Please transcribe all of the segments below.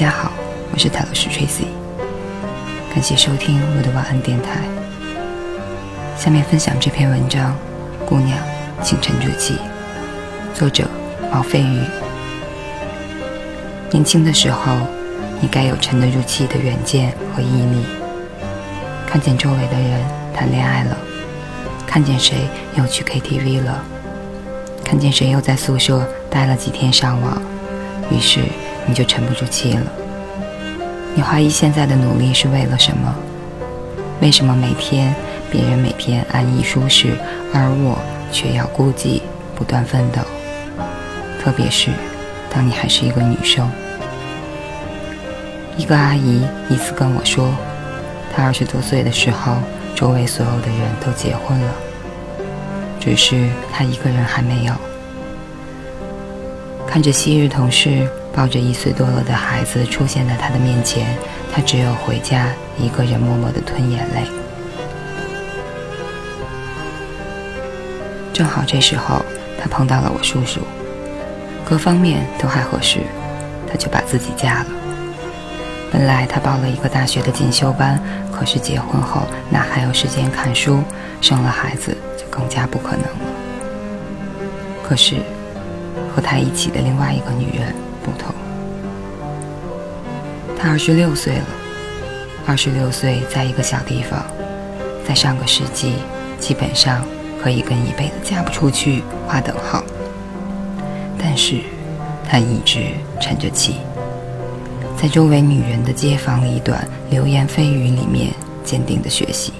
大家好，我是泰罗斯 Tracy，感谢收听我的晚安电台。下面分享这篇文章：姑娘，请沉住气。作者：毛飞鱼。年轻的时候，你该有沉得住气的远见和毅力。看见周围的人谈恋爱了，看见谁又去 KTV 了，看见谁又在宿舍待了几天上网，于是你就沉不住气了。你怀疑现在的努力是为了什么？为什么每天别人每天安逸舒适，而我却要孤寂不断奋斗？特别是当你还是一个女生。一个阿姨一次跟我说。她二十多岁的时候，周围所有的人都结婚了，只是她一个人还没有。看着昔日同事抱着一岁多了的孩子出现在他的面前，他只有回家一个人默默地吞眼泪。正好这时候，他碰到了我叔叔，各方面都还合适，他就把自己嫁了。本来他报了一个大学的进修班，可是结婚后哪还有时间看书？生了孩子就更加不可能了。可是和他一起的另外一个女人不同，她二十六岁了。二十六岁，在一个小地方，在上个世纪，基本上可以跟一辈子嫁不出去划等号。但是她一直沉着气。在周围女人的街坊里短、流言蜚语里面，坚定的学习。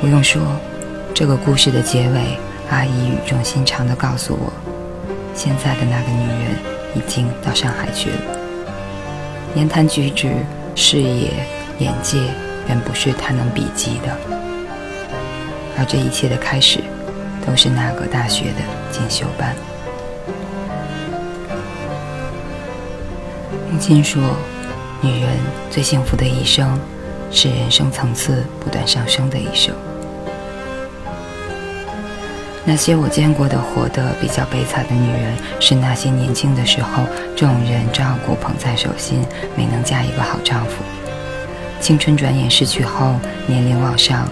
不用说，这个故事的结尾，阿姨语重心长的告诉我，现在的那个女人已经到上海去了。言谈举止、视野、眼界，远不是她能比及的。而这一切的开始，都是那个大学的进修班。母亲说：“女人最幸福的一生，是人生层次不断上升的一生。那些我见过的活得比较悲惨的女人，是那些年轻的时候众人照顾捧在手心，没能嫁一个好丈夫。青春转眼逝去后，年龄往上，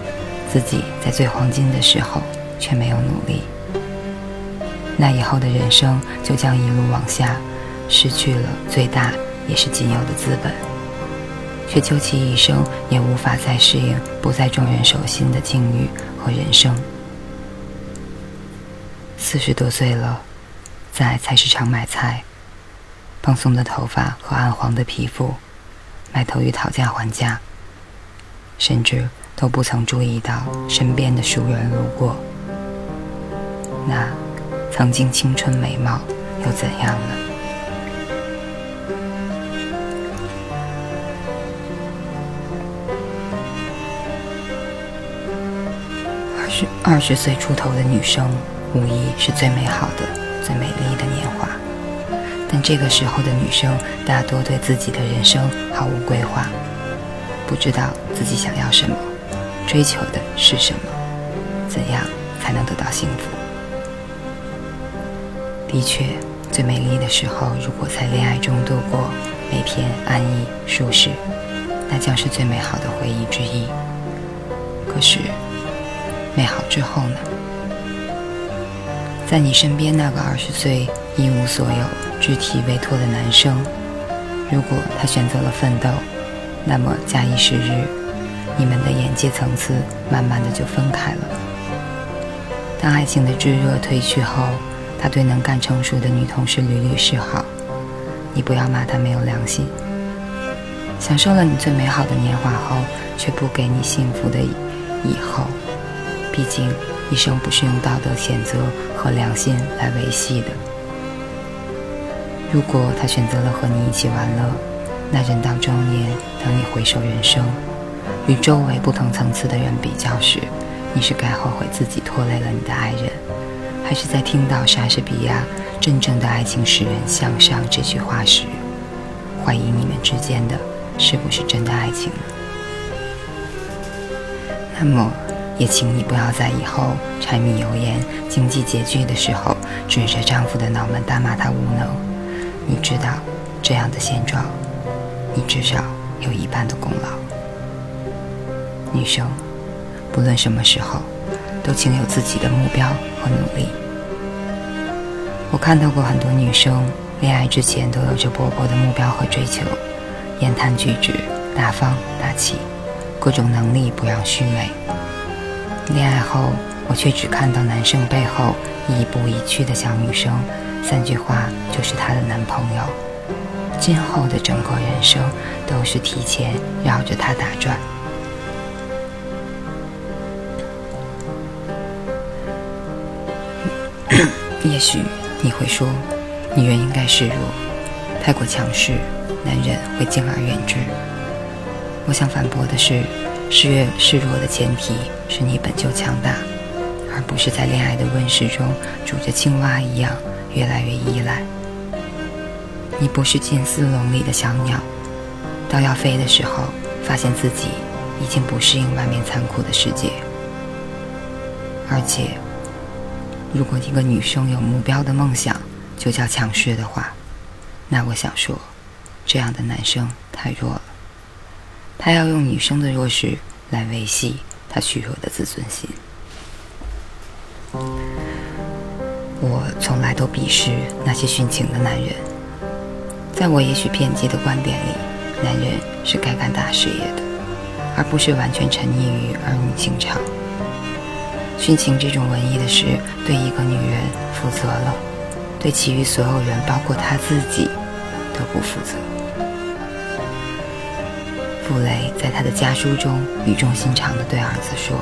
自己在最黄金的时候却没有努力，那以后的人生就将一路往下，失去了最大。”也是仅有的资本，却究其一生也无法再适应不在众人手心的境遇和人生。四十多岁了，在菜市场买菜，蓬松的头发和暗黄的皮肤，埋头于讨价还价，甚至都不曾注意到身边的熟人路过。那曾经青春美貌又怎样呢？二十岁出头的女生，无疑是最美好的、最美丽的年华。但这个时候的女生，大多对自己的人生毫无规划，不知道自己想要什么，追求的是什么，怎样才能得到幸福。的确，最美丽的时候，如果在恋爱中度过，每天安逸舒适，那将是最美好的回忆之一。可是。美好之后呢？在你身边那个二十岁一无所有、肢体未脱的男生，如果他选择了奋斗，那么假以时日，你们的眼界层次慢慢的就分开了。当爱情的炙热褪去后，他对能干成熟的女同事屡屡示好，你不要骂他没有良心。享受了你最美好的年华后，却不给你幸福的以后。毕竟，一生不是用道德谴责和良心来维系的。如果他选择了和你一起玩乐，那人到中年，等你回首人生，与周围不同层次的人比较时，你是该后悔自己拖累了你的爱人，还是在听到莎士比亚“真正的爱情使人向上”这句话时，怀疑你们之间的是不是真的爱情呢？那么。也请你不要在以后柴米油盐、经济拮据的时候，指着丈夫的脑门大骂他无能。你知道，这样的现状，你至少有一半的功劳。女生，不论什么时候，都请有自己的目标和努力。我看到过很多女生，恋爱之前都有着勃勃的目标和追求，言谈举止大方大气，各种能力不让须眉。恋爱后，我却只看到男生背后亦步亦趋的小女生，三句话就是她的男朋友。今后的整个人生都是提前绕着他打转。也许你会说，女人应该示弱，太过强势，男人会敬而远之。我想反驳的是，示弱示弱的前提是你本就强大，而不是在恋爱的温室中煮着青蛙一样越来越依赖。你不是金丝笼里的小鸟，到要飞的时候，发现自己已经不适应外面残酷的世界。而且，如果一个女生有目标的梦想就叫强势的话，那我想说，这样的男生太弱了。他要用女生的弱势来维系他虚弱的自尊心。我从来都鄙视那些殉情的男人。在我也许偏激的观点里，男人是该干大事业的，而不是完全沉溺于儿女情长。殉情这种文艺的事，对一个女人负责了，对其余所有人，包括她自己，都不负责。傅雷在他的家书中语重心长地对儿子说：“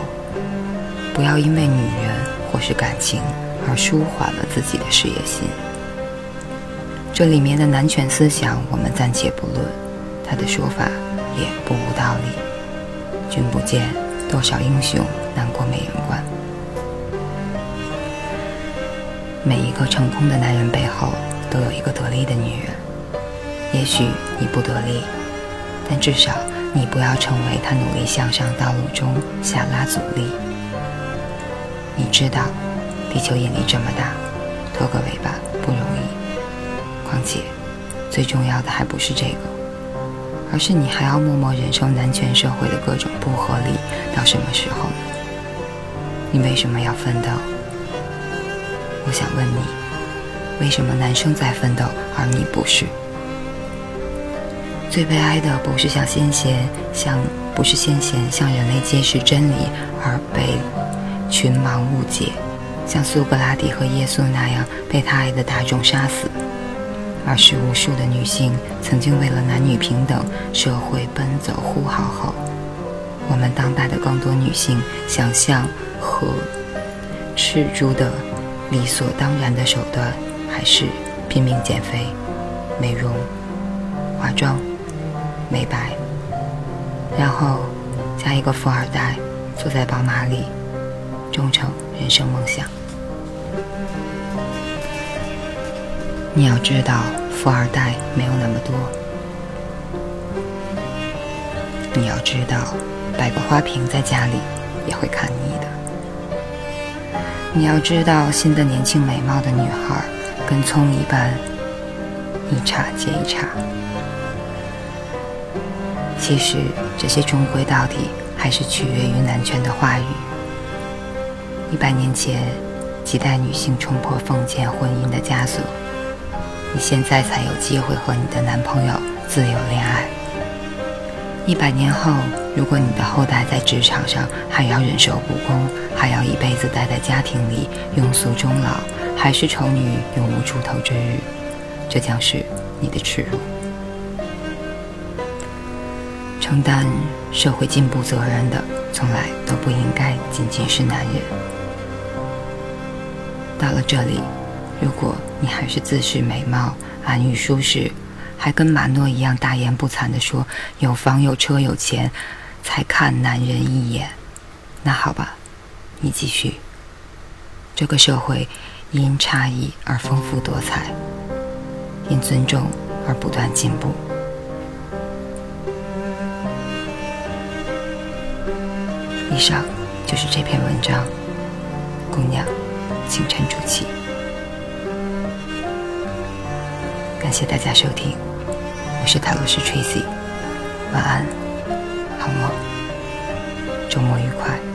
不要因为女人或是感情而舒缓了自己的事业心。”这里面的男权思想，我们暂且不论，他的说法也不无道理。君不见多少英雄难过美人关。每一个成功的男人背后，都有一个得力的女人。也许你不得力，但至少你不要成为他努力向上道路中下拉阻力。你知道，地球引力这么大，拖个尾巴不容易。况且，最重要的还不是这个，而是你还要默默忍受男权社会的各种不合理，到什么时候？你为什么要奋斗？我想问你，为什么男生在奋斗，而你不是？最悲哀的不是向先贤向不是先贤向人类揭示真理而被群盲误解，像苏格拉底和耶稣那样被他爱的大众杀死。而是无数的女性曾经为了男女平等、社会奔走呼号后，我们当代的更多女性想象和赤足的理所当然的手段，还是拼命减肥、美容、化妆、美白，然后加一个富二代坐在宝马里，终成人生梦想。你要知道，富二代没有那么多。你要知道，摆个花瓶在家里也会看腻的。你要知道，新的年轻美貌的女孩跟葱一般，一茬接一茬。其实，这些终归到底还是取决于男权的话语。一百年前，几代女性冲破封建婚姻的枷锁。你现在才有机会和你的男朋友自由恋爱。一百年后，如果你的后代在职场上还要忍受不公，还要一辈子待在家庭里庸俗终老，还是丑女永无出头之日，这将是你的耻辱。承担社会进步责任的，从来都不应该仅仅是男人。到了这里。如果你还是自视美貌、安于舒适，还跟马诺一样大言不惭地说有房有车有钱才看男人一眼，那好吧，你继续。这个社会因差异而丰富多彩，因尊重而不断进步。以上就是这篇文章，姑娘，请沉住气。感谢大家收听。我是塔罗师 Tracy，晚安，好梦，周末愉快。